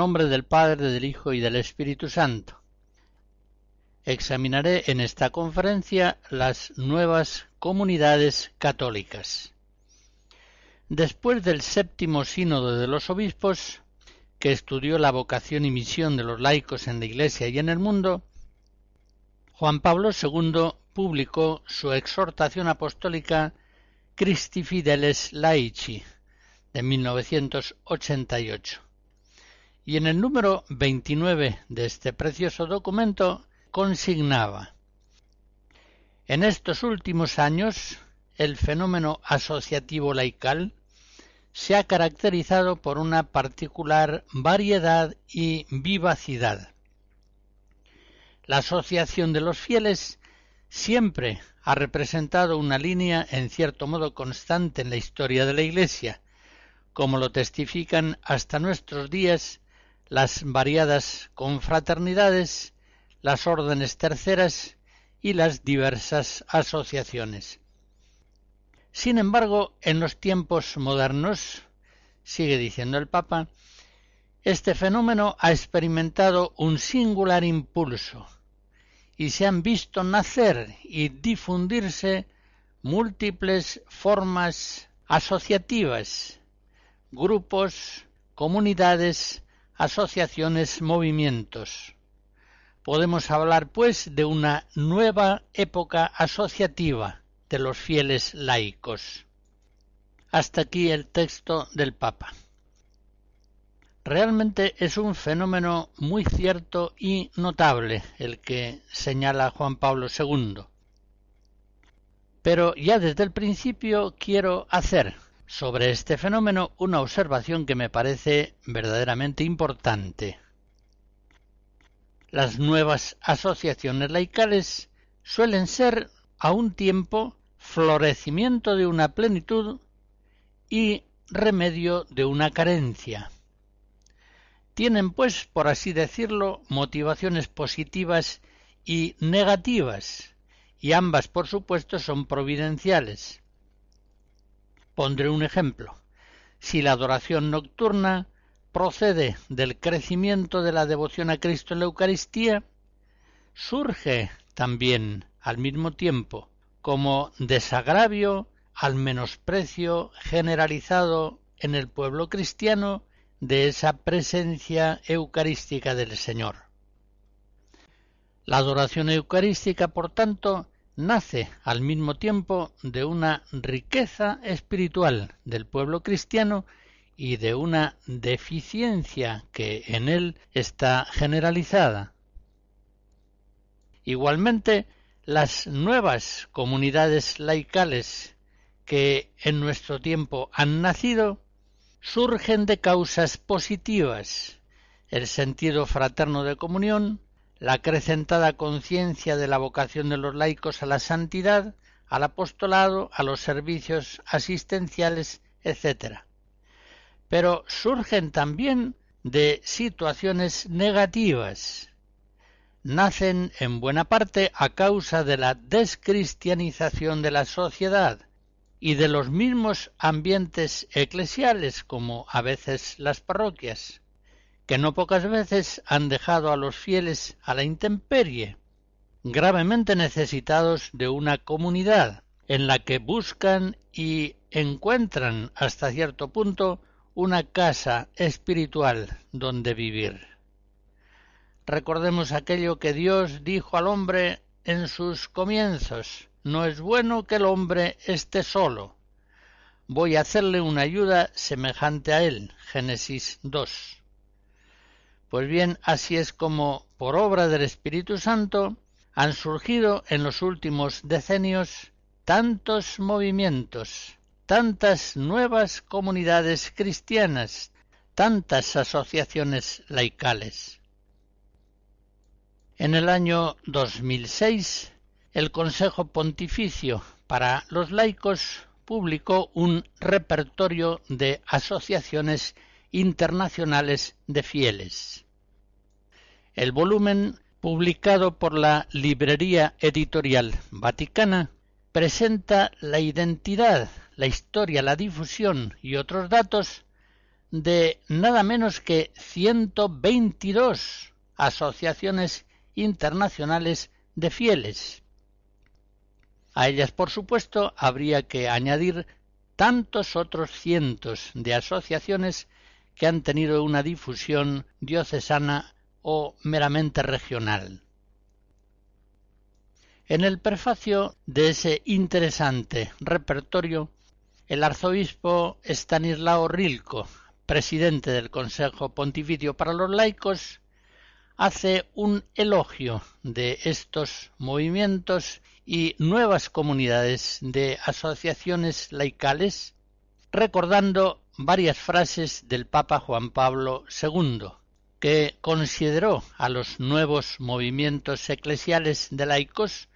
Nombre del Padre, del Hijo y del Espíritu Santo. Examinaré en esta conferencia las nuevas comunidades católicas. Después del séptimo sínodo de los obispos, que estudió la vocación y misión de los laicos en la Iglesia y en el mundo, Juan Pablo II publicó su exhortación apostólica Christi Fideles Laici de 1988 y en el número 29 de este precioso documento consignaba En estos últimos años el fenómeno asociativo laical se ha caracterizado por una particular variedad y vivacidad. La asociación de los fieles siempre ha representado una línea en cierto modo constante en la historia de la Iglesia, como lo testifican hasta nuestros días las variadas confraternidades, las órdenes terceras y las diversas asociaciones. Sin embargo, en los tiempos modernos, sigue diciendo el Papa, este fenómeno ha experimentado un singular impulso y se han visto nacer y difundirse múltiples formas asociativas, grupos, comunidades, asociaciones, movimientos. Podemos hablar, pues, de una nueva época asociativa de los fieles laicos. Hasta aquí el texto del Papa. Realmente es un fenómeno muy cierto y notable el que señala Juan Pablo II. Pero ya desde el principio quiero hacer sobre este fenómeno una observación que me parece verdaderamente importante. Las nuevas asociaciones laicales suelen ser a un tiempo florecimiento de una plenitud y remedio de una carencia. Tienen, pues, por así decirlo, motivaciones positivas y negativas, y ambas, por supuesto, son providenciales. Pondré un ejemplo. Si la adoración nocturna procede del crecimiento de la devoción a Cristo en la Eucaristía, surge también al mismo tiempo como desagravio al menosprecio generalizado en el pueblo cristiano de esa presencia eucarística del Señor. La adoración eucarística, por tanto, nace al mismo tiempo de una riqueza espiritual del pueblo cristiano y de una deficiencia que en él está generalizada. Igualmente, las nuevas comunidades laicales que en nuestro tiempo han nacido surgen de causas positivas, el sentido fraterno de comunión, la acrecentada conciencia de la vocación de los laicos a la santidad, al apostolado, a los servicios asistenciales, etc. Pero surgen también de situaciones negativas. Nacen en buena parte a causa de la descristianización de la sociedad, y de los mismos ambientes eclesiales como a veces las parroquias, que no pocas veces han dejado a los fieles a la intemperie, gravemente necesitados de una comunidad en la que buscan y encuentran hasta cierto punto una casa espiritual donde vivir. Recordemos aquello que Dios dijo al hombre en sus comienzos. No es bueno que el hombre esté solo. Voy a hacerle una ayuda semejante a él. Génesis 2. Pues bien, así es como, por obra del Espíritu Santo, han surgido en los últimos decenios tantos movimientos, tantas nuevas comunidades cristianas, tantas asociaciones laicales. En el año 2006, el Consejo Pontificio para los Laicos publicó un repertorio de asociaciones internacionales de fieles. El volumen, publicado por la Librería Editorial Vaticana, presenta la identidad la historia, la difusión y otros datos de nada menos que 122 asociaciones internacionales de fieles. A ellas, por supuesto, habría que añadir tantos otros cientos de asociaciones que han tenido una difusión diocesana o meramente regional. En el prefacio de ese interesante repertorio el arzobispo Stanislao Rilko, presidente del Consejo Pontificio para los Laicos, hace un elogio de estos movimientos y nuevas comunidades de asociaciones laicales, recordando varias frases del Papa Juan Pablo II, que consideró a los nuevos movimientos eclesiales de laicos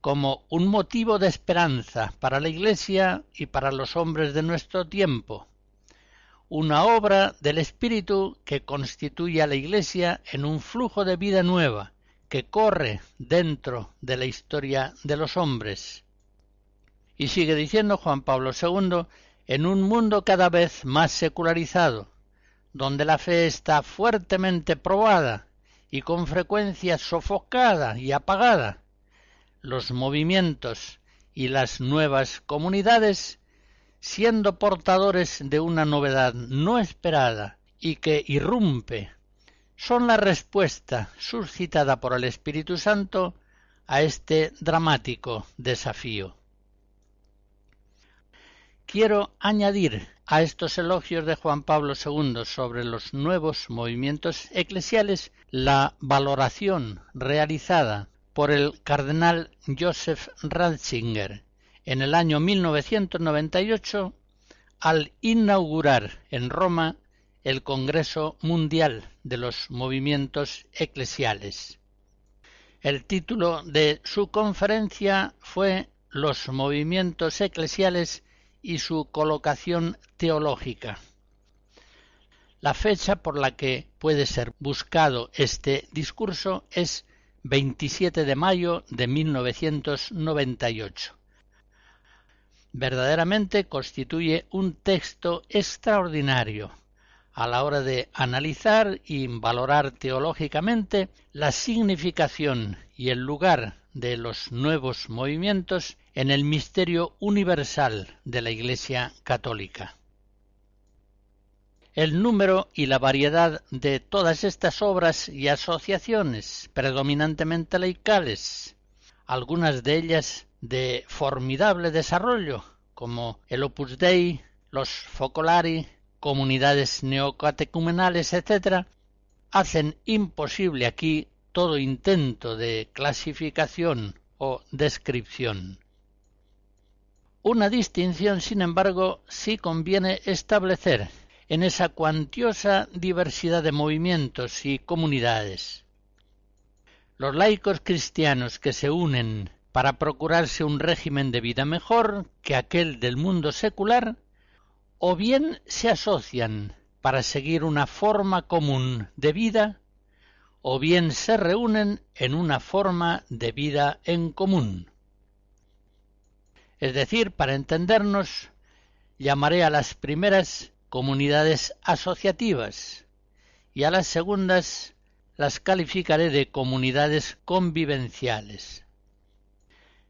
como un motivo de esperanza para la Iglesia y para los hombres de nuestro tiempo, una obra del Espíritu que constituye a la Iglesia en un flujo de vida nueva que corre dentro de la historia de los hombres. Y sigue diciendo Juan Pablo II, en un mundo cada vez más secularizado, donde la fe está fuertemente probada y con frecuencia sofocada y apagada, los movimientos y las nuevas comunidades, siendo portadores de una novedad no esperada y que irrumpe, son la respuesta suscitada por el Espíritu Santo a este dramático desafío. Quiero añadir a estos elogios de Juan Pablo II sobre los nuevos movimientos eclesiales la valoración realizada por el cardenal Joseph Ratzinger en el año 1998 al inaugurar en Roma el Congreso Mundial de los Movimientos Eclesiales. El título de su conferencia fue Los movimientos eclesiales y su colocación teológica. La fecha por la que puede ser buscado este discurso es 27 de mayo de 1998. Verdaderamente constituye un texto extraordinario a la hora de analizar y valorar teológicamente la significación y el lugar de los nuevos movimientos en el misterio universal de la Iglesia católica el número y la variedad de todas estas obras y asociaciones, predominantemente laicales, algunas de ellas de formidable desarrollo, como el Opus Dei, los Focolari, comunidades neocatecumenales, etc., hacen imposible aquí todo intento de clasificación o descripción. Una distinción, sin embargo, sí conviene establecer en esa cuantiosa diversidad de movimientos y comunidades. Los laicos cristianos que se unen para procurarse un régimen de vida mejor que aquel del mundo secular, o bien se asocian para seguir una forma común de vida, o bien se reúnen en una forma de vida en común. Es decir, para entendernos, llamaré a las primeras comunidades asociativas y a las segundas las calificaré de comunidades convivenciales.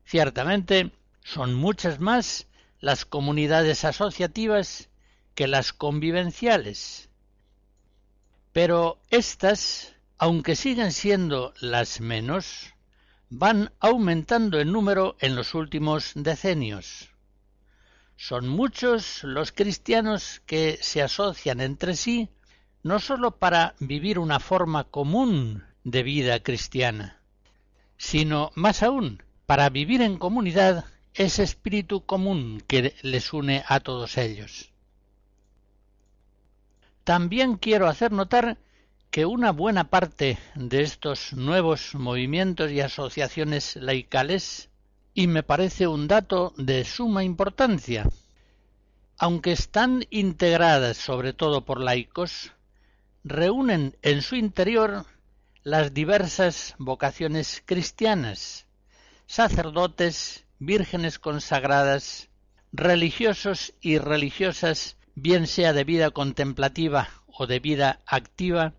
Ciertamente, son muchas más las comunidades asociativas que las convivenciales. Pero estas, aunque siguen siendo las menos, van aumentando en número en los últimos decenios. Son muchos los cristianos que se asocian entre sí no sólo para vivir una forma común de vida cristiana, sino más aún para vivir en comunidad ese espíritu común que les une a todos ellos. También quiero hacer notar que una buena parte de estos nuevos movimientos y asociaciones laicales, y me parece un dato de suma importancia, aunque están integradas sobre todo por laicos, reúnen en su interior las diversas vocaciones cristianas, sacerdotes, vírgenes consagradas, religiosos y religiosas, bien sea de vida contemplativa o de vida activa,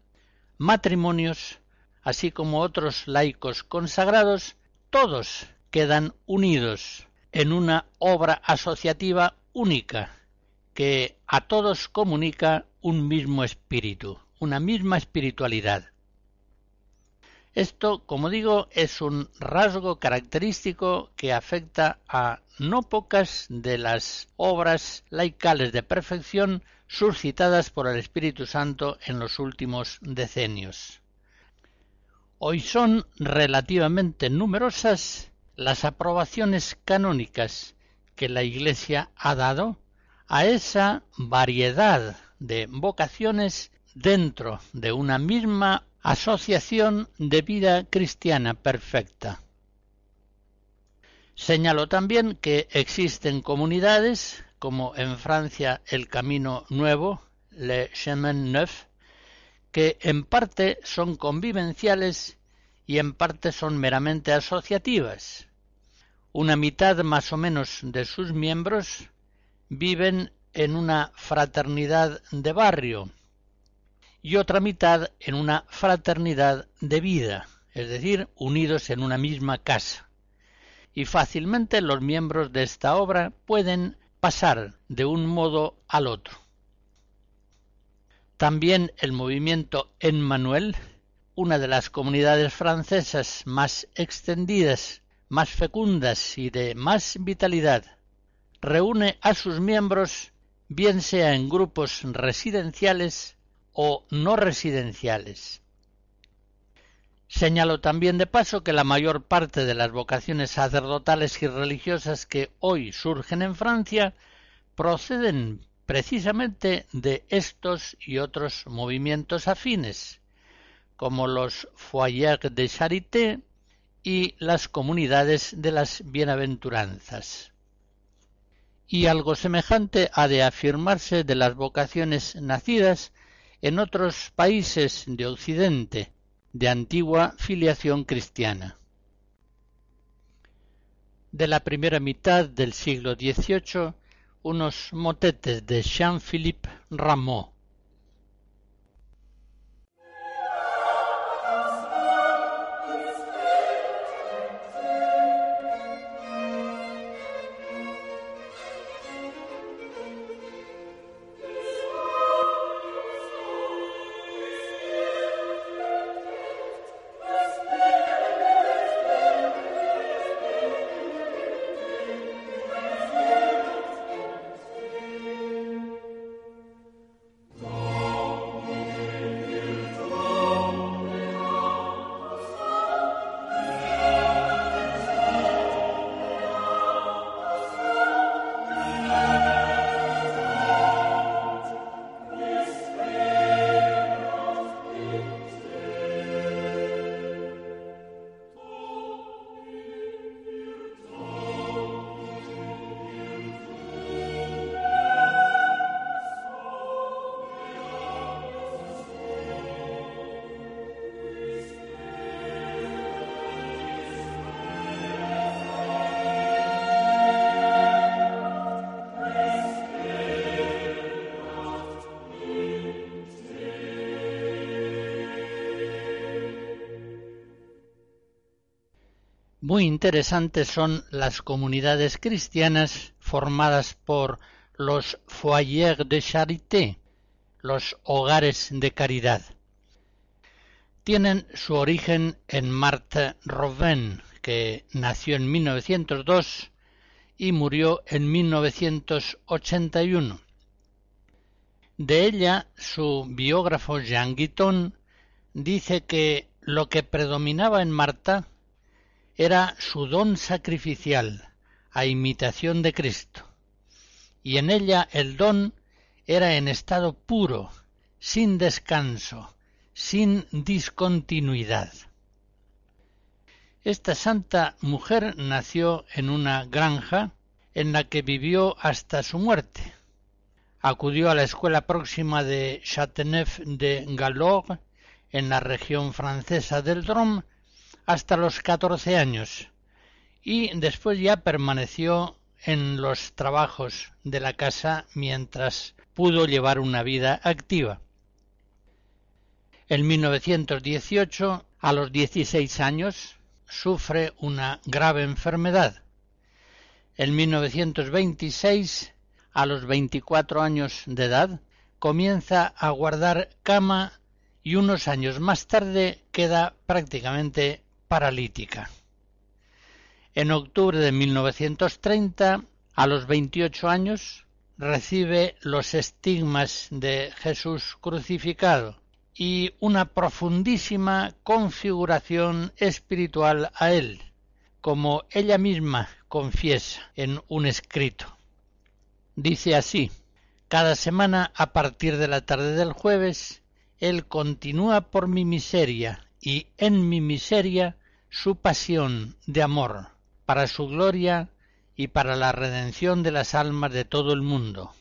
matrimonios, así como otros laicos consagrados, todos quedan unidos en una obra asociativa única que a todos comunica un mismo espíritu, una misma espiritualidad. Esto, como digo, es un rasgo característico que afecta a no pocas de las obras laicales de perfección suscitadas por el Espíritu Santo en los últimos decenios. Hoy son relativamente numerosas las aprobaciones canónicas que la Iglesia ha dado a esa variedad de vocaciones dentro de una misma Asociación de Vida Cristiana Perfecta. Señaló también que existen comunidades, como en Francia el Camino Nuevo, Le Chemin Neuf, que en parte son convivenciales y en parte son meramente asociativas. Una mitad más o menos de sus miembros viven en una fraternidad de barrio, y otra mitad en una fraternidad de vida, es decir, unidos en una misma casa. Y fácilmente los miembros de esta obra pueden pasar de un modo al otro. También el movimiento Emmanuel, una de las comunidades francesas más extendidas, más fecundas y de más vitalidad, reúne a sus miembros bien sea en grupos residenciales o no residenciales. Señalo también de paso que la mayor parte de las vocaciones sacerdotales y religiosas que hoy surgen en Francia proceden precisamente de estos y otros movimientos afines, como los foyers de charité y las comunidades de las bienaventuranzas. Y algo semejante ha de afirmarse de las vocaciones nacidas en otros países de Occidente de antigua filiación cristiana. De la primera mitad del siglo XVIII, unos motetes de Jean-Philippe Rameau. Muy interesantes son las comunidades cristianas formadas por los foyers de charité, los hogares de caridad. Tienen su origen en Marthe Robin, que nació en 1902 y murió en 1981. De ella, su biógrafo Jean Guiton dice que lo que predominaba en Marta era su don sacrificial, a imitación de Cristo, y en ella el don era en estado puro, sin descanso, sin discontinuidad. Esta santa mujer nació en una granja en la que vivió hasta su muerte. Acudió a la escuela próxima de Châteauneuf de Galore, en la región francesa del Drôme, hasta los catorce años, y después ya permaneció en los trabajos de la casa mientras pudo llevar una vida activa. En 1918, a los 16 años, sufre una grave enfermedad. En 1926, a los 24 años de edad, comienza a guardar cama y unos años más tarde queda prácticamente paralítica. En octubre de 1930, a los 28 años, recibe los estigmas de Jesús crucificado y una profundísima configuración espiritual a él, como ella misma confiesa en un escrito. Dice así, cada semana a partir de la tarde del jueves, él continúa por mi miseria y en mi miseria su pasión de amor, para su gloria y para la redención de las almas de todo el mundo.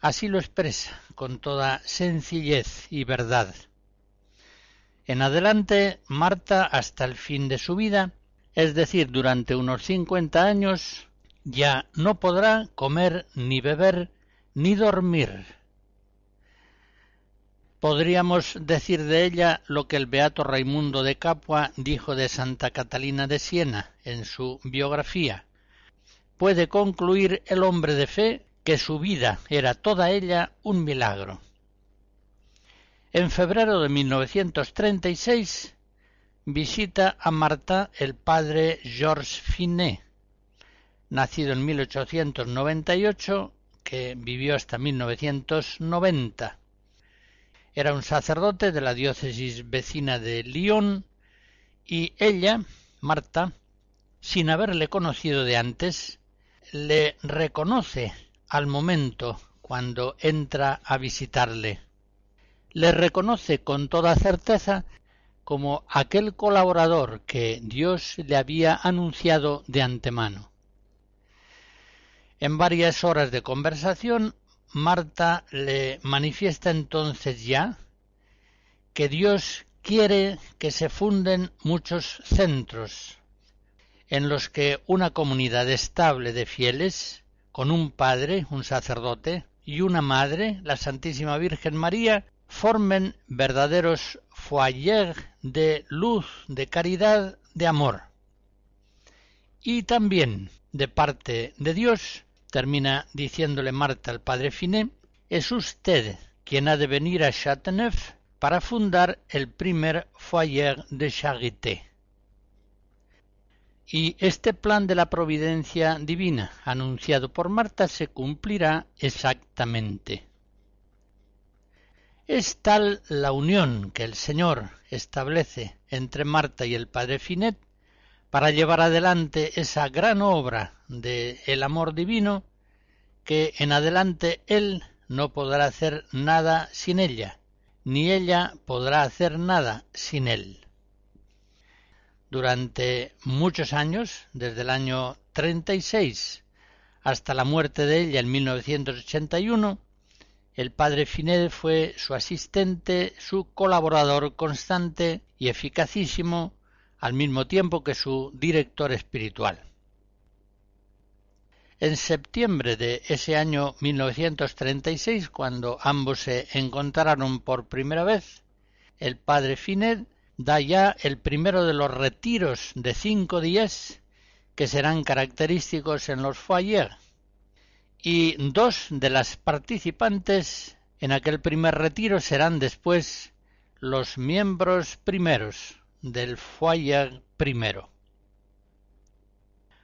Así lo expresa con toda sencillez y verdad. En adelante, Marta, hasta el fin de su vida, es decir, durante unos cincuenta años, ya no podrá comer ni beber ni dormir. Podríamos decir de ella lo que el beato Raimundo de Capua dijo de Santa Catalina de Siena en su biografía. Puede concluir el hombre de fe que su vida era toda ella un milagro. En febrero de 1936 visita a Marta el padre Georges Finet, nacido en 1898, que vivió hasta 1990. Era un sacerdote de la diócesis vecina de Lyon y ella, Marta, sin haberle conocido de antes, le reconoce al momento cuando entra a visitarle. Le reconoce con toda certeza como aquel colaborador que Dios le había anunciado de antemano. En varias horas de conversación, Marta le manifiesta entonces ya que Dios quiere que se funden muchos centros en los que una comunidad estable de fieles con un padre, un sacerdote, y una madre, la Santísima Virgen María, formen verdaderos foyers de luz, de caridad, de amor. Y también, de parte de Dios, termina diciéndole Marta al padre Finet, es usted quien ha de venir a Châteauneuf para fundar el primer foyer de charité. Y este plan de la providencia divina anunciado por Marta se cumplirá exactamente. Es tal la unión que el Señor establece entre Marta y el Padre Finet para llevar adelante esa gran obra de el amor divino que en adelante Él no podrá hacer nada sin ella, ni ella podrá hacer nada sin Él. Durante muchos años, desde el año 36 hasta la muerte de ella en 1981, el padre Finet fue su asistente, su colaborador constante y eficacísimo, al mismo tiempo que su director espiritual. En septiembre de ese año 1936, cuando ambos se encontraron por primera vez, el padre Finet da ya el primero de los retiros de cinco días que serán característicos en los foyer y dos de las participantes en aquel primer retiro serán después los miembros primeros del foyer primero.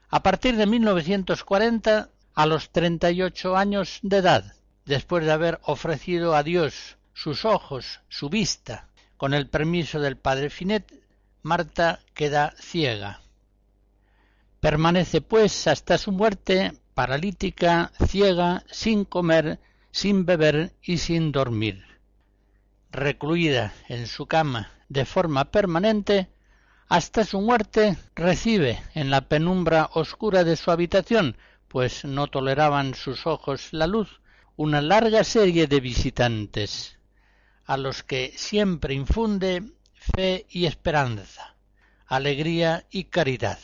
A partir de 1940, a los 38 años de edad, después de haber ofrecido a Dios sus ojos, su vista, con el permiso del padre Finet, Marta queda ciega. Permanece pues hasta su muerte paralítica, ciega, sin comer, sin beber y sin dormir. Recluida en su cama de forma permanente, hasta su muerte recibe en la penumbra oscura de su habitación, pues no toleraban sus ojos la luz, una larga serie de visitantes, a los que siempre infunde fe y esperanza, alegría y caridad.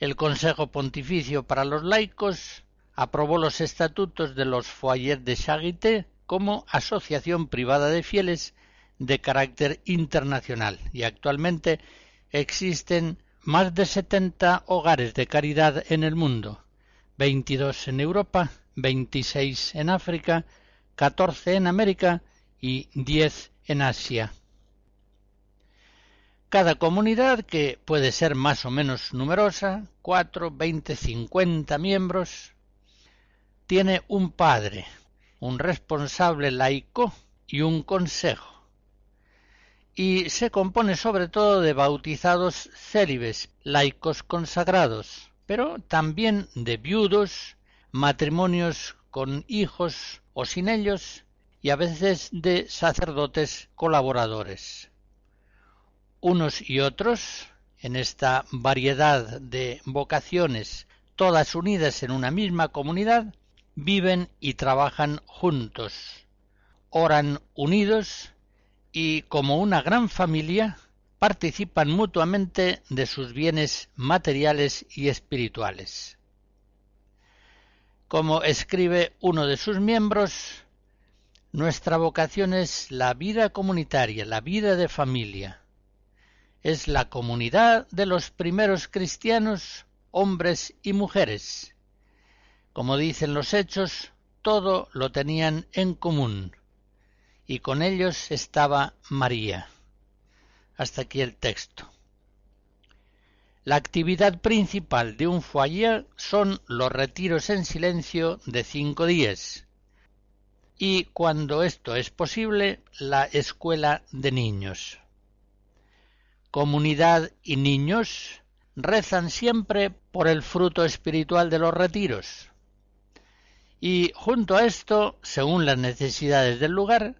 El Consejo Pontificio para los Laicos aprobó los estatutos de los Foyers de Charité como asociación privada de fieles de carácter internacional y actualmente existen más de 70 hogares de caridad en el mundo, 22 en Europa, 26 en África, 14 en América y 10 en Asia. Cada comunidad, que puede ser más o menos numerosa, cuatro, veinte, cincuenta miembros, tiene un padre, un responsable laico y un consejo. Y se compone sobre todo de bautizados célibes, laicos consagrados, pero también de viudos, matrimonios con hijos o sin ellos, y a veces de sacerdotes colaboradores. Unos y otros, en esta variedad de vocaciones, todas unidas en una misma comunidad, viven y trabajan juntos, oran unidos y como una gran familia participan mutuamente de sus bienes materiales y espirituales. Como escribe uno de sus miembros, nuestra vocación es la vida comunitaria, la vida de familia es la comunidad de los primeros cristianos, hombres y mujeres. Como dicen los hechos, todo lo tenían en común, y con ellos estaba María. Hasta aquí el texto. La actividad principal de un foyer son los retiros en silencio de cinco días y, cuando esto es posible, la escuela de niños comunidad y niños rezan siempre por el fruto espiritual de los retiros. Y junto a esto, según las necesidades del lugar,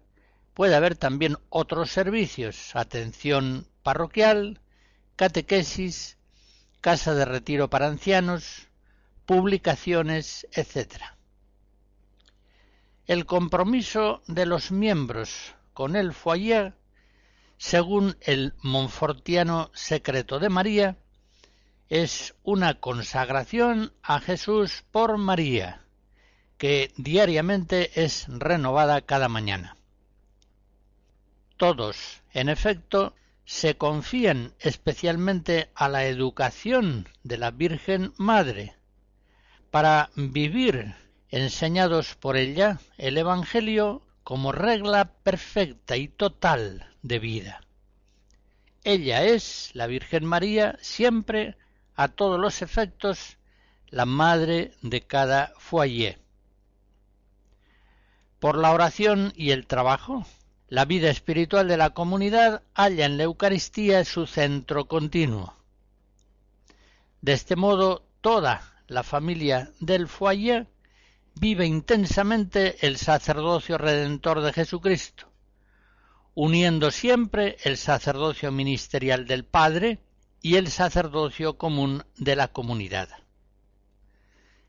puede haber también otros servicios, atención parroquial, catequesis, casa de retiro para ancianos, publicaciones, etc. El compromiso de los miembros con el foyer según el Monfortiano secreto de María, es una consagración a Jesús por María, que diariamente es renovada cada mañana. Todos, en efecto, se confían especialmente a la educación de la Virgen Madre, para vivir, enseñados por ella, el Evangelio como regla perfecta y total de vida. Ella es, la Virgen María, siempre, a todos los efectos, la madre de cada foyer. Por la oración y el trabajo, la vida espiritual de la comunidad halla en la Eucaristía su centro continuo. De este modo, toda la familia del foyer vive intensamente el sacerdocio redentor de Jesucristo, uniendo siempre el sacerdocio ministerial del Padre y el sacerdocio común de la comunidad.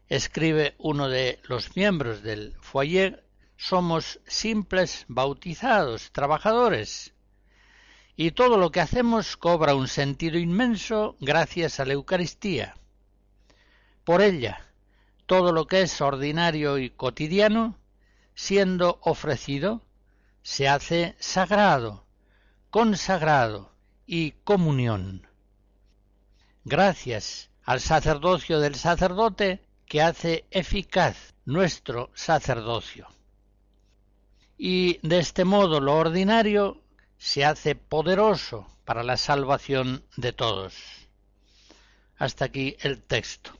Escribe uno de los miembros del foyer, somos simples bautizados, trabajadores, y todo lo que hacemos cobra un sentido inmenso gracias a la Eucaristía. Por ella, todo lo que es ordinario y cotidiano, siendo ofrecido, se hace sagrado, consagrado y comunión. Gracias al sacerdocio del sacerdote que hace eficaz nuestro sacerdocio. Y de este modo lo ordinario se hace poderoso para la salvación de todos. Hasta aquí el texto.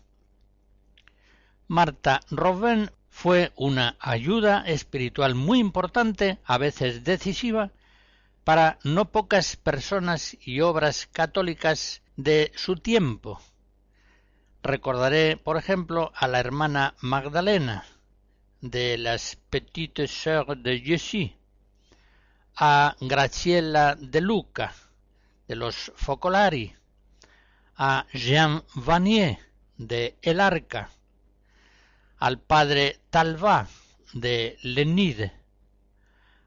Marta Robben fue una ayuda espiritual muy importante, a veces decisiva, para no pocas personas y obras católicas de su tiempo. Recordaré, por ejemplo, a la hermana Magdalena de las Petites Sœurs de Jésus, a Graciela de Luca de los Focolari, a Jean Vanier de El Arca, al padre Talva de Lenide,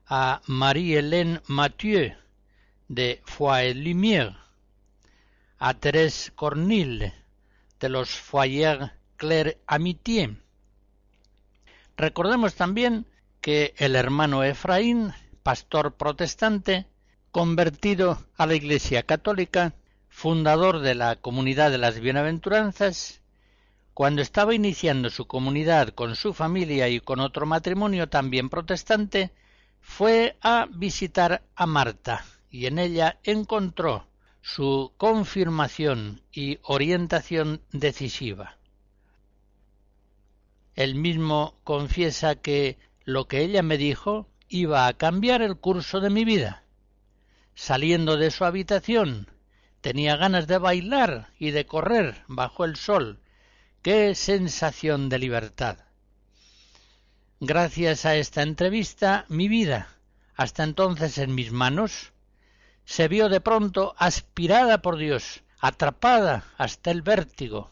a Marie-Hélène Mathieu de Foy-Lumière, a Thérèse Cornille de los Foyer Claire Amitié. Recordemos también que el hermano Efraín, pastor protestante, convertido a la Iglesia católica, fundador de la Comunidad de las Bienaventuranzas, cuando estaba iniciando su comunidad con su familia y con otro matrimonio también protestante, fue a visitar a Marta y en ella encontró su confirmación y orientación decisiva. Él mismo confiesa que lo que ella me dijo iba a cambiar el curso de mi vida. Saliendo de su habitación, tenía ganas de bailar y de correr bajo el sol ¡Qué sensación de libertad! Gracias a esta entrevista, mi vida, hasta entonces en mis manos, se vio de pronto aspirada por Dios, atrapada hasta el vértigo.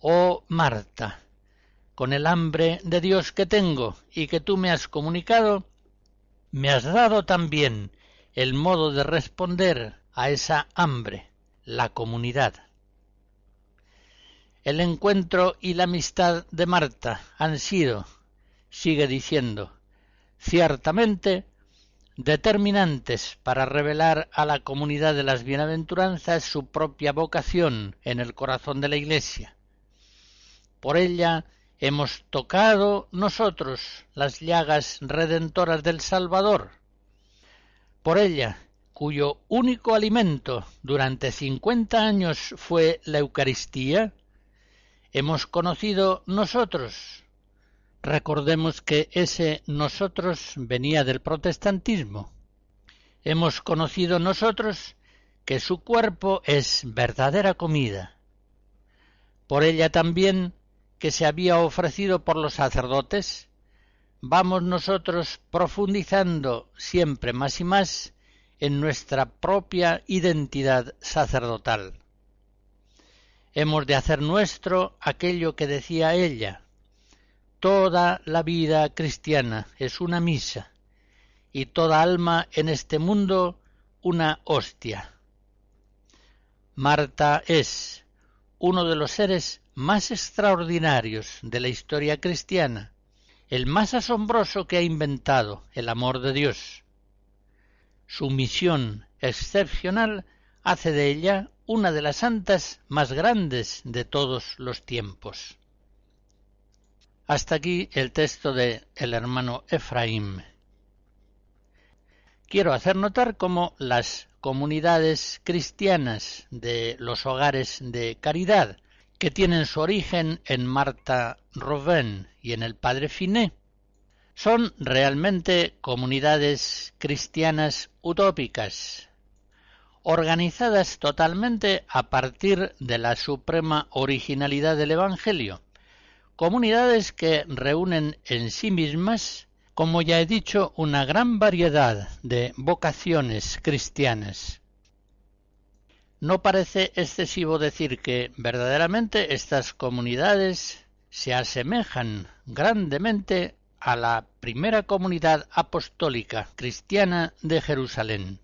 Oh Marta, con el hambre de Dios que tengo y que tú me has comunicado, me has dado también el modo de responder a esa hambre, la comunidad. El encuentro y la amistad de Marta han sido, sigue diciendo, ciertamente determinantes para revelar a la comunidad de las bienaventuranzas su propia vocación en el corazón de la Iglesia. Por ella hemos tocado nosotros las llagas redentoras del Salvador. Por ella, cuyo único alimento durante cincuenta años fue la Eucaristía, hemos conocido nosotros. Recordemos que ese nosotros venía del protestantismo. Hemos conocido nosotros que su cuerpo es verdadera comida. Por ella también que se había ofrecido por los sacerdotes, vamos nosotros profundizando siempre más y más en nuestra propia identidad sacerdotal hemos de hacer nuestro aquello que decía ella. Toda la vida cristiana es una misa y toda alma en este mundo una hostia. Marta es uno de los seres más extraordinarios de la historia cristiana, el más asombroso que ha inventado el amor de Dios. Su misión excepcional hace de ella una de las santas más grandes de todos los tiempos. Hasta aquí el texto de el hermano Efraín. Quiero hacer notar cómo las comunidades cristianas de los hogares de caridad, que tienen su origen en Marta Robin y en el Padre Finé, son realmente comunidades cristianas utópicas, organizadas totalmente a partir de la suprema originalidad del Evangelio, comunidades que reúnen en sí mismas, como ya he dicho, una gran variedad de vocaciones cristianas. No parece excesivo decir que verdaderamente estas comunidades se asemejan grandemente a la primera comunidad apostólica cristiana de Jerusalén.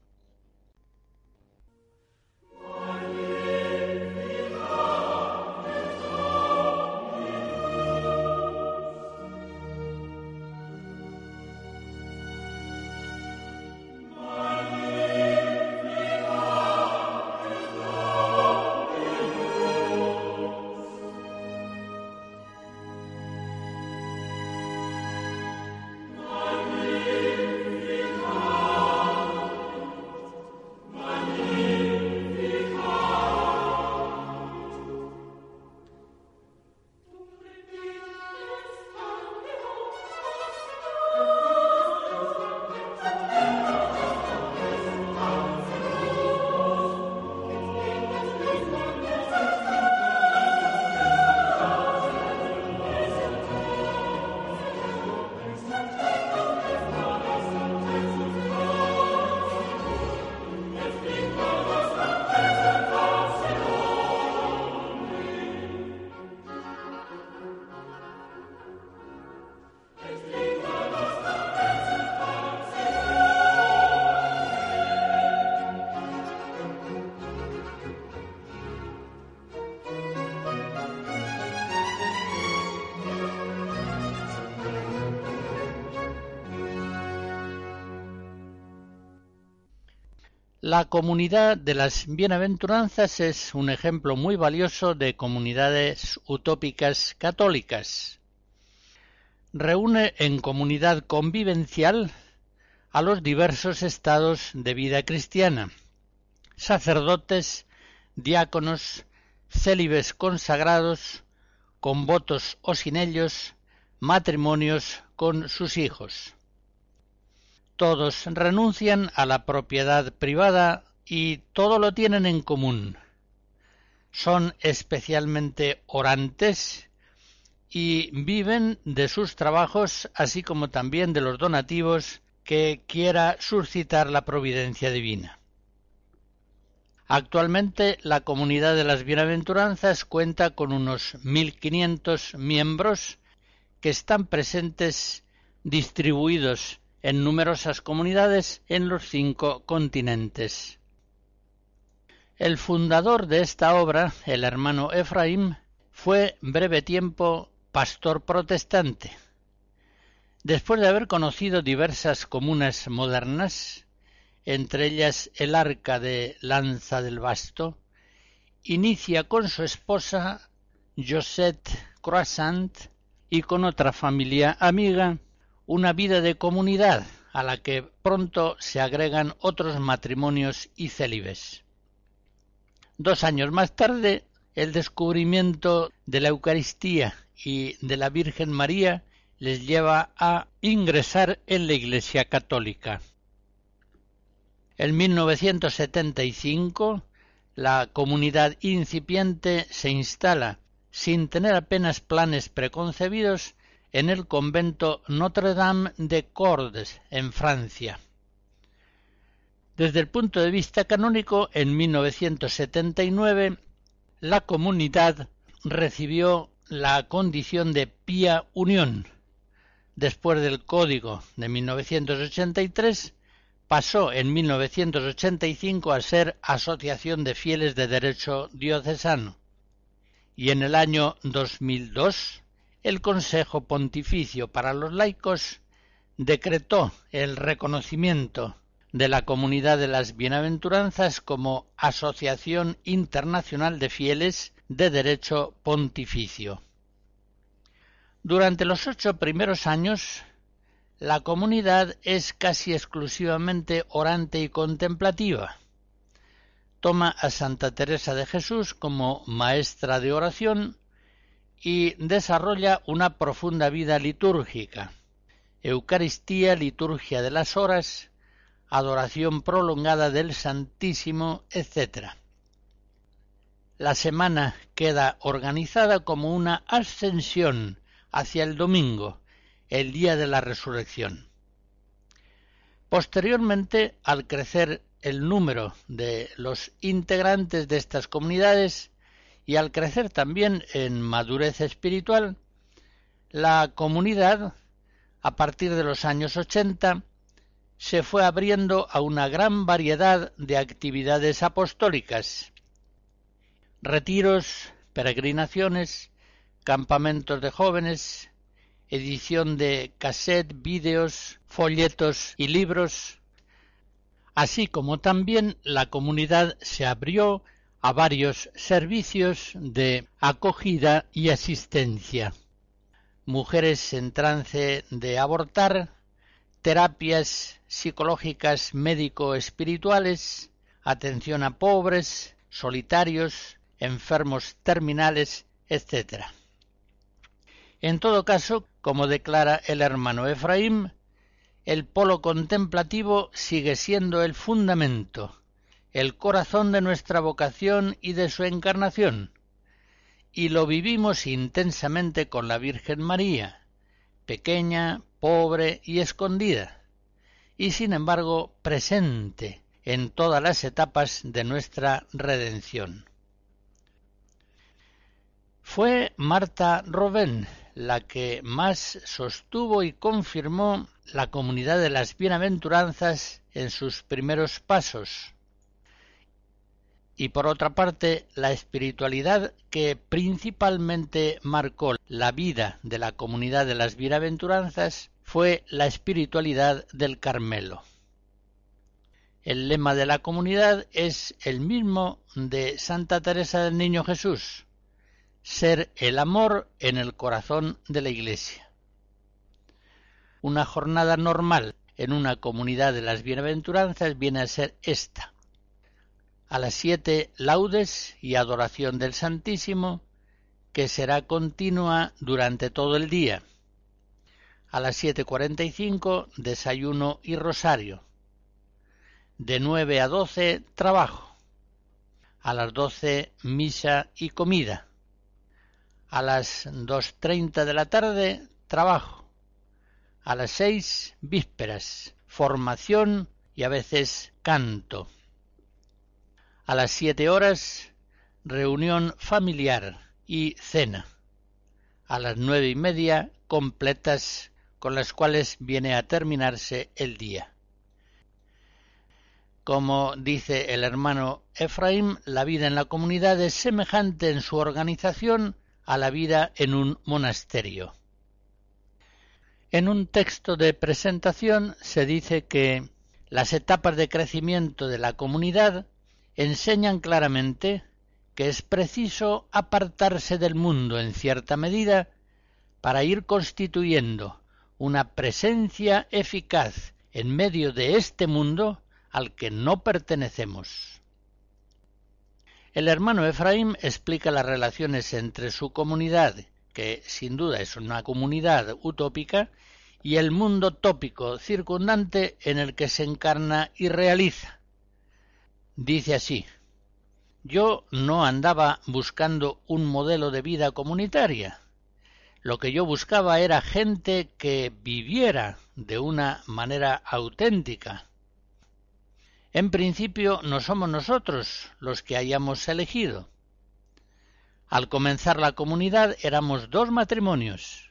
La comunidad de las bienaventuranzas es un ejemplo muy valioso de comunidades utópicas católicas. Reúne en comunidad convivencial a los diversos estados de vida cristiana, sacerdotes, diáconos, célibes consagrados, con votos o sin ellos, matrimonios con sus hijos. Todos renuncian a la propiedad privada y todo lo tienen en común. Son especialmente orantes y viven de sus trabajos así como también de los donativos que quiera suscitar la providencia divina. Actualmente la comunidad de las bienaventuranzas cuenta con unos 1.500 miembros que están presentes distribuidos en numerosas comunidades en los cinco continentes. El fundador de esta obra, el hermano Efraín, fue breve tiempo pastor protestante. Después de haber conocido diversas comunas modernas, entre ellas el arca de Lanza del Basto, inicia con su esposa Josette Croissant y con otra familia amiga una vida de comunidad a la que pronto se agregan otros matrimonios y célibes. Dos años más tarde, el descubrimiento de la Eucaristía y de la Virgen María les lleva a ingresar en la Iglesia Católica. En 1975, la comunidad incipiente se instala, sin tener apenas planes preconcebidos, en el convento Notre-Dame de Cordes, en Francia. Desde el punto de vista canónico, en 1979, la comunidad recibió la condición de pía unión. Después del Código de 1983, pasó en 1985 a ser Asociación de Fieles de Derecho Diocesano. Y en el año 2002 el Consejo Pontificio para los Laicos decretó el reconocimiento de la Comunidad de las Bienaventuranzas como Asociación Internacional de Fieles de Derecho Pontificio. Durante los ocho primeros años, la comunidad es casi exclusivamente orante y contemplativa. Toma a Santa Teresa de Jesús como maestra de oración y desarrolla una profunda vida litúrgica. Eucaristía, liturgia de las horas, adoración prolongada del Santísimo, etc. La semana queda organizada como una ascensión hacia el domingo, el día de la resurrección. Posteriormente, al crecer el número de los integrantes de estas comunidades, y al crecer también en madurez espiritual, la comunidad, a partir de los años 80, se fue abriendo a una gran variedad de actividades apostólicas, retiros, peregrinaciones, campamentos de jóvenes, edición de cassette, vídeos, folletos y libros, así como también la comunidad se abrió a varios servicios de acogida y asistencia. Mujeres en trance de abortar, terapias psicológicas médico-espirituales, atención a pobres, solitarios, enfermos terminales, etc. En todo caso, como declara el hermano Efraín, el polo contemplativo sigue siendo el fundamento el corazón de nuestra vocación y de su encarnación, y lo vivimos intensamente con la Virgen María, pequeña, pobre y escondida, y sin embargo presente en todas las etapas de nuestra redención. Fue Marta Robén la que más sostuvo y confirmó la comunidad de las bienaventuranzas en sus primeros pasos, y por otra parte la espiritualidad que principalmente marcó la vida de la comunidad de las bienaventuranzas fue la espiritualidad del Carmelo. El lema de la comunidad es el mismo de Santa Teresa del Niño Jesús, ser el amor en el corazón de la Iglesia. Una jornada normal en una comunidad de las bienaventuranzas viene a ser esta. A las siete laudes y adoración del Santísimo, que será continua durante todo el día. A las siete cuarenta y cinco, desayuno y rosario. De nueve a doce, trabajo. A las doce, misa y comida. A las dos treinta de la tarde, trabajo a las seis, vísperas, formación y a veces canto. A las siete horas, reunión familiar y cena. A las nueve y media, completas con las cuales viene a terminarse el día. Como dice el hermano Efraín, la vida en la comunidad es semejante en su organización a la vida en un monasterio. En un texto de presentación se dice que las etapas de crecimiento de la comunidad enseñan claramente que es preciso apartarse del mundo en cierta medida para ir constituyendo una presencia eficaz en medio de este mundo al que no pertenecemos. El hermano Efraín explica las relaciones entre su comunidad que sin duda es una comunidad utópica, y el mundo tópico circundante en el que se encarna y realiza. Dice así, yo no andaba buscando un modelo de vida comunitaria. Lo que yo buscaba era gente que viviera de una manera auténtica. En principio no somos nosotros los que hayamos elegido. Al comenzar la comunidad éramos dos matrimonios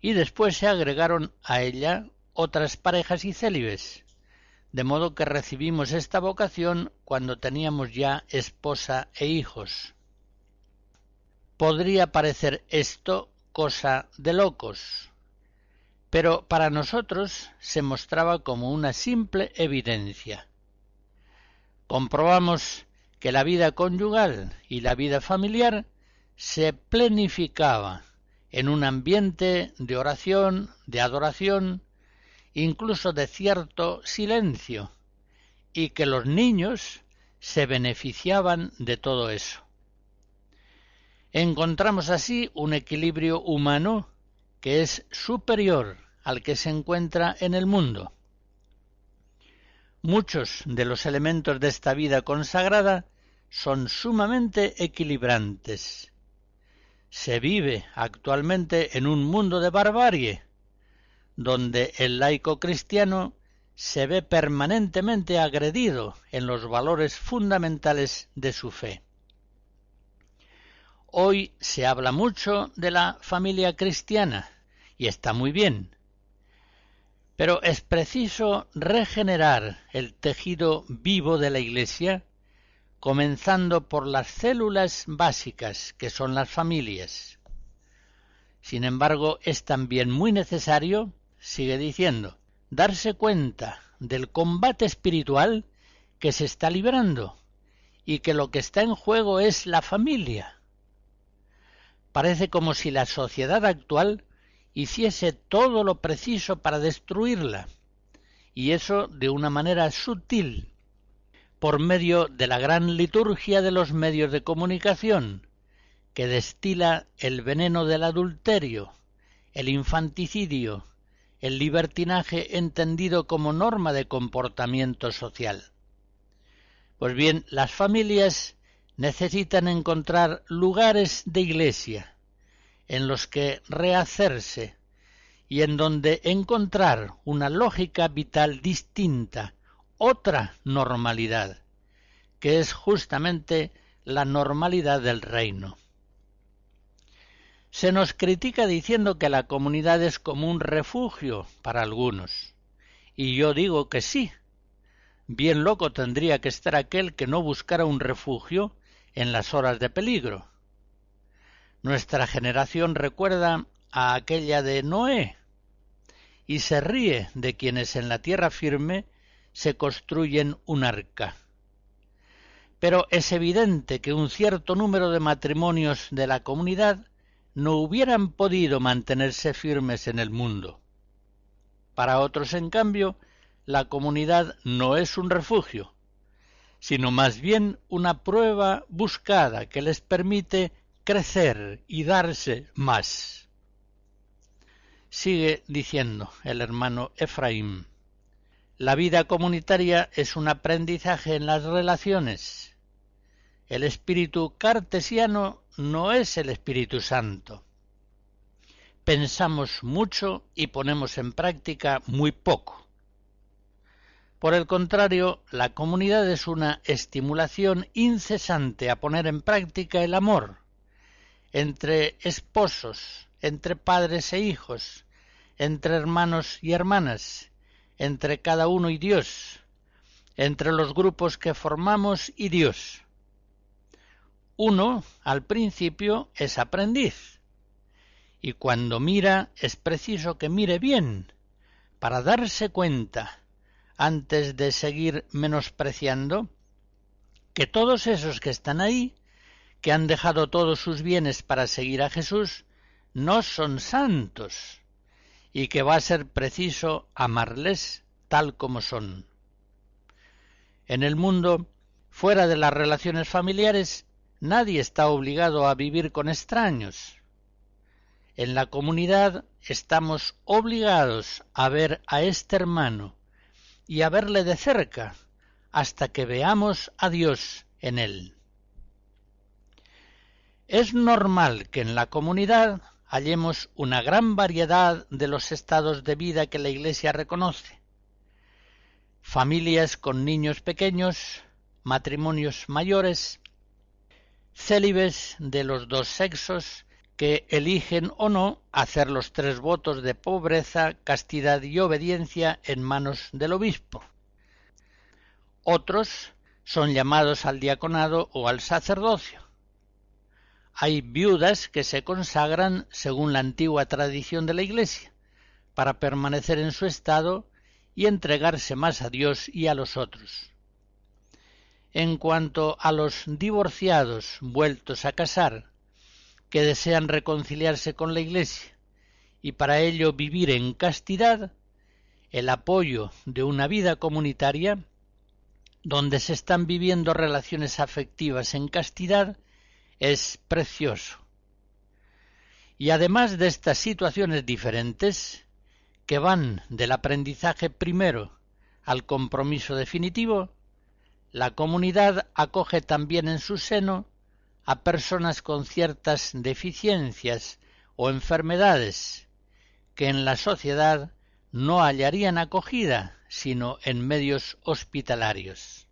y después se agregaron a ella otras parejas y célibes, de modo que recibimos esta vocación cuando teníamos ya esposa e hijos. Podría parecer esto cosa de locos, pero para nosotros se mostraba como una simple evidencia. Comprobamos que la vida conyugal y la vida familiar se plenificaba en un ambiente de oración, de adoración, incluso de cierto silencio, y que los niños se beneficiaban de todo eso. Encontramos así un equilibrio humano que es superior al que se encuentra en el mundo. Muchos de los elementos de esta vida consagrada son sumamente equilibrantes. Se vive actualmente en un mundo de barbarie, donde el laico cristiano se ve permanentemente agredido en los valores fundamentales de su fe. Hoy se habla mucho de la familia cristiana, y está muy bien, pero es preciso regenerar el tejido vivo de la Iglesia comenzando por las células básicas que son las familias. Sin embargo, es también muy necesario, sigue diciendo, darse cuenta del combate espiritual que se está librando y que lo que está en juego es la familia. Parece como si la sociedad actual hiciese todo lo preciso para destruirla, y eso de una manera sutil, por medio de la gran liturgia de los medios de comunicación, que destila el veneno del adulterio, el infanticidio, el libertinaje entendido como norma de comportamiento social. Pues bien, las familias necesitan encontrar lugares de iglesia en los que rehacerse y en donde encontrar una lógica vital distinta otra normalidad, que es justamente la normalidad del reino. Se nos critica diciendo que la comunidad es como un refugio para algunos, y yo digo que sí. Bien loco tendría que estar aquel que no buscara un refugio en las horas de peligro. Nuestra generación recuerda a aquella de Noé y se ríe de quienes en la tierra firme se construyen un arca. Pero es evidente que un cierto número de matrimonios de la comunidad no hubieran podido mantenerse firmes en el mundo. Para otros, en cambio, la comunidad no es un refugio, sino más bien una prueba buscada que les permite crecer y darse más. Sigue diciendo el hermano Efraín. La vida comunitaria es un aprendizaje en las relaciones. El espíritu cartesiano no es el Espíritu Santo. Pensamos mucho y ponemos en práctica muy poco. Por el contrario, la comunidad es una estimulación incesante a poner en práctica el amor entre esposos, entre padres e hijos, entre hermanos y hermanas, entre cada uno y Dios, entre los grupos que formamos y Dios. Uno, al principio, es aprendiz, y cuando mira es preciso que mire bien, para darse cuenta, antes de seguir menospreciando, que todos esos que están ahí, que han dejado todos sus bienes para seguir a Jesús, no son santos, y que va a ser preciso amarles tal como son. En el mundo, fuera de las relaciones familiares, nadie está obligado a vivir con extraños. En la comunidad estamos obligados a ver a este hermano y a verle de cerca hasta que veamos a Dios en él. Es normal que en la comunidad hallemos una gran variedad de los estados de vida que la Iglesia reconoce. Familias con niños pequeños, matrimonios mayores, célibes de los dos sexos que eligen o no hacer los tres votos de pobreza, castidad y obediencia en manos del obispo. Otros son llamados al diaconado o al sacerdocio. Hay viudas que se consagran según la antigua tradición de la Iglesia, para permanecer en su estado y entregarse más a Dios y a los otros. En cuanto a los divorciados vueltos a casar, que desean reconciliarse con la Iglesia y para ello vivir en castidad, el apoyo de una vida comunitaria, donde se están viviendo relaciones afectivas en castidad, es precioso. Y además de estas situaciones diferentes, que van del aprendizaje primero al compromiso definitivo, la comunidad acoge también en su seno a personas con ciertas deficiencias o enfermedades que en la sociedad no hallarían acogida sino en medios hospitalarios.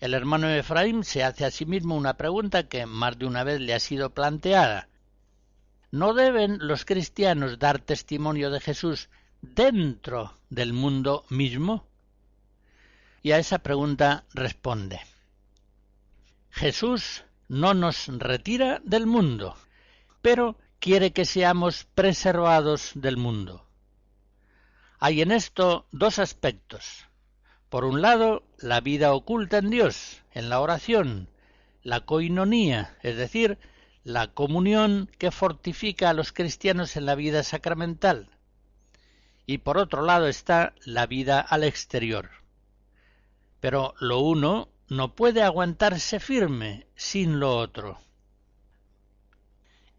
El hermano Efraín se hace a sí mismo una pregunta que más de una vez le ha sido planteada. ¿No deben los cristianos dar testimonio de Jesús dentro del mundo mismo? Y a esa pregunta responde. Jesús no nos retira del mundo, pero quiere que seamos preservados del mundo. Hay en esto dos aspectos. Por un lado, la vida oculta en Dios, en la oración, la coinonía, es decir, la comunión que fortifica a los cristianos en la vida sacramental. Y por otro lado está la vida al exterior. Pero lo uno no puede aguantarse firme sin lo otro.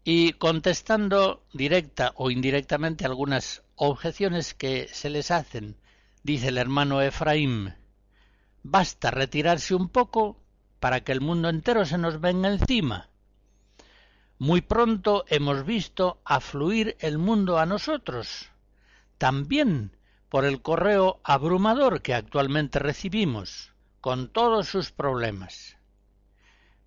Y contestando directa o indirectamente algunas objeciones que se les hacen dice el hermano Efraín, basta retirarse un poco para que el mundo entero se nos venga encima. Muy pronto hemos visto afluir el mundo a nosotros, también por el correo abrumador que actualmente recibimos, con todos sus problemas.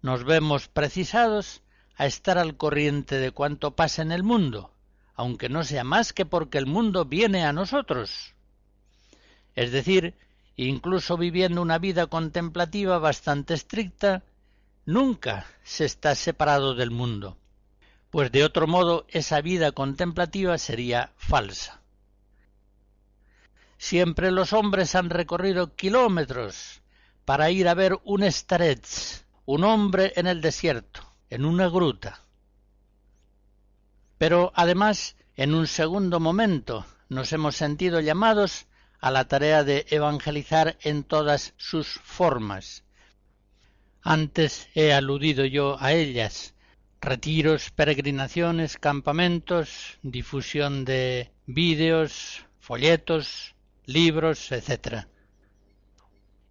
Nos vemos precisados a estar al corriente de cuanto pasa en el mundo, aunque no sea más que porque el mundo viene a nosotros es decir, incluso viviendo una vida contemplativa bastante estricta, nunca se está separado del mundo, pues de otro modo esa vida contemplativa sería falsa. Siempre los hombres han recorrido kilómetros para ir a ver un starets, un hombre en el desierto, en una gruta. Pero además, en un segundo momento, nos hemos sentido llamados a la tarea de evangelizar en todas sus formas. Antes he aludido yo a ellas, retiros, peregrinaciones, campamentos, difusión de vídeos, folletos, libros, etc.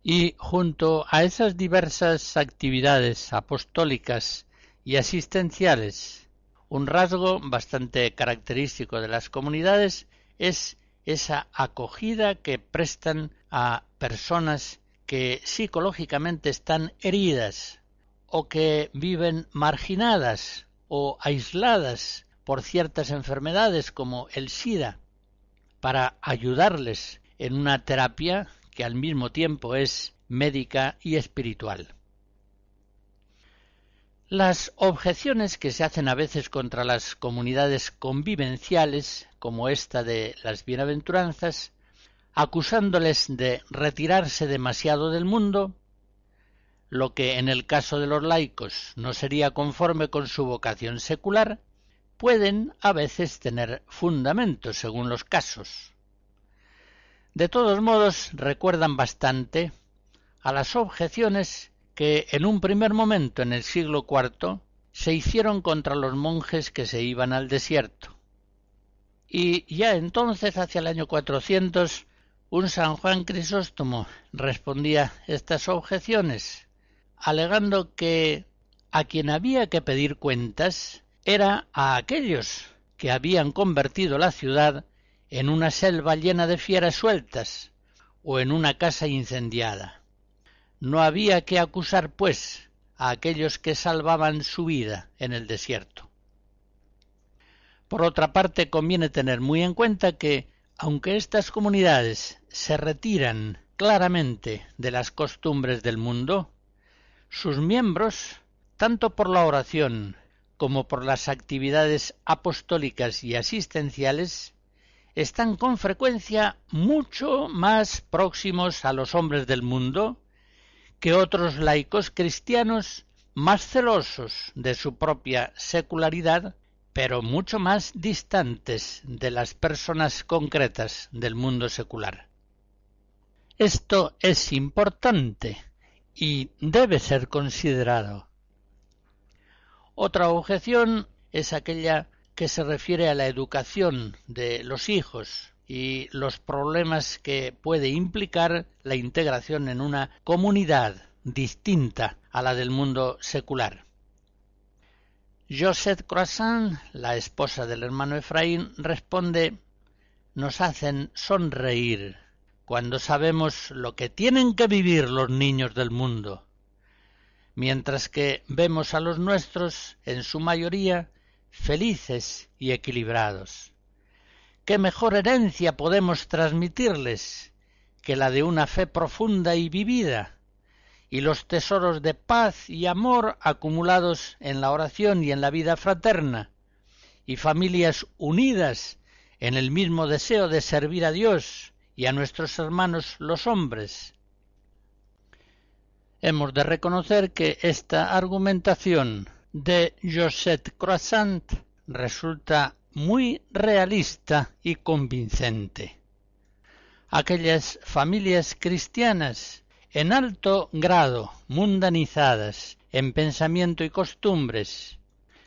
Y junto a esas diversas actividades apostólicas y asistenciales, un rasgo bastante característico de las comunidades es esa acogida que prestan a personas que psicológicamente están heridas o que viven marginadas o aisladas por ciertas enfermedades como el SIDA, para ayudarles en una terapia que al mismo tiempo es médica y espiritual. Las objeciones que se hacen a veces contra las comunidades convivenciales, como esta de las bienaventuranzas, acusándoles de retirarse demasiado del mundo, lo que en el caso de los laicos no sería conforme con su vocación secular, pueden a veces tener fundamento según los casos. De todos modos, recuerdan bastante a las objeciones que en un primer momento en el siglo IV se hicieron contra los monjes que se iban al desierto. Y ya entonces, hacia el año 400, un San Juan Crisóstomo respondía estas objeciones, alegando que a quien había que pedir cuentas era a aquellos que habían convertido la ciudad en una selva llena de fieras sueltas o en una casa incendiada. No había que acusar, pues, a aquellos que salvaban su vida en el desierto. Por otra parte, conviene tener muy en cuenta que, aunque estas comunidades se retiran claramente de las costumbres del mundo, sus miembros, tanto por la oración como por las actividades apostólicas y asistenciales, están con frecuencia mucho más próximos a los hombres del mundo que otros laicos cristianos más celosos de su propia secularidad, pero mucho más distantes de las personas concretas del mundo secular. Esto es importante y debe ser considerado. Otra objeción es aquella que se refiere a la educación de los hijos y los problemas que puede implicar la integración en una comunidad distinta a la del mundo secular. Josette Croissant, la esposa del hermano Efraín, responde Nos hacen sonreír cuando sabemos lo que tienen que vivir los niños del mundo, mientras que vemos a los nuestros, en su mayoría, felices y equilibrados. ¿Qué mejor herencia podemos transmitirles que la de una fe profunda y vivida, y los tesoros de paz y amor acumulados en la oración y en la vida fraterna, y familias unidas en el mismo deseo de servir a Dios y a nuestros hermanos los hombres. Hemos de reconocer que esta argumentación de Josette Croissant resulta muy realista y convincente. Aquellas familias cristianas en alto grado mundanizadas en pensamiento y costumbres,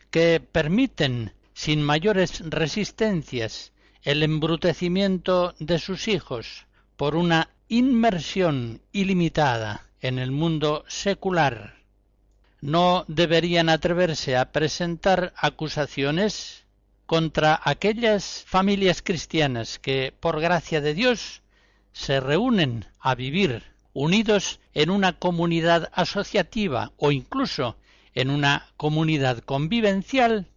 que permiten sin mayores resistencias el embrutecimiento de sus hijos por una inmersión ilimitada en el mundo secular, no deberían atreverse a presentar acusaciones contra aquellas familias cristianas que, por gracia de Dios, se reúnen a vivir unidos en una comunidad asociativa o incluso en una comunidad convivencial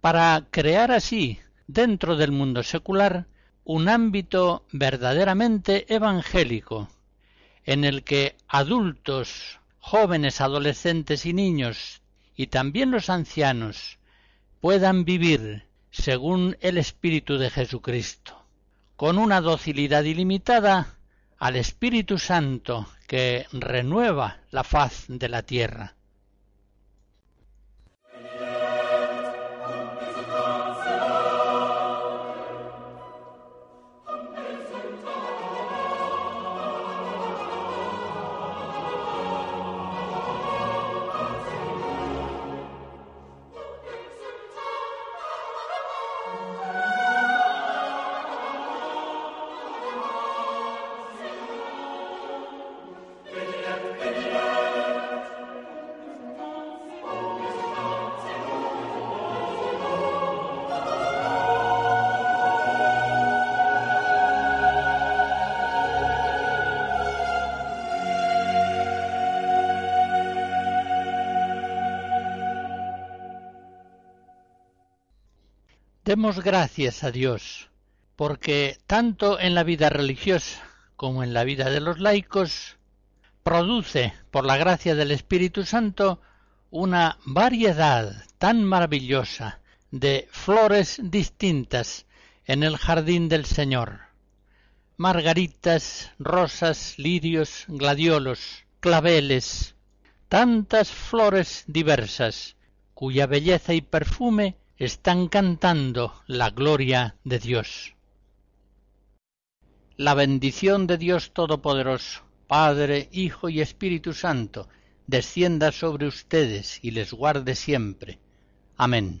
para crear así dentro del mundo secular un ámbito verdaderamente evangélico, en el que adultos, jóvenes, adolescentes y niños, y también los ancianos, puedan vivir según el Espíritu de Jesucristo, con una docilidad ilimitada al Espíritu Santo que renueva la faz de la tierra. Demos gracias a Dios, porque tanto en la vida religiosa como en la vida de los laicos produce, por la gracia del Espíritu Santo, una variedad tan maravillosa de flores distintas en el jardín del Señor. Margaritas, rosas, lirios, gladiolos, claveles, tantas flores diversas, cuya belleza y perfume están cantando la gloria de Dios. La bendición de Dios Todopoderoso, Padre, Hijo y Espíritu Santo, descienda sobre ustedes y les guarde siempre. Amén.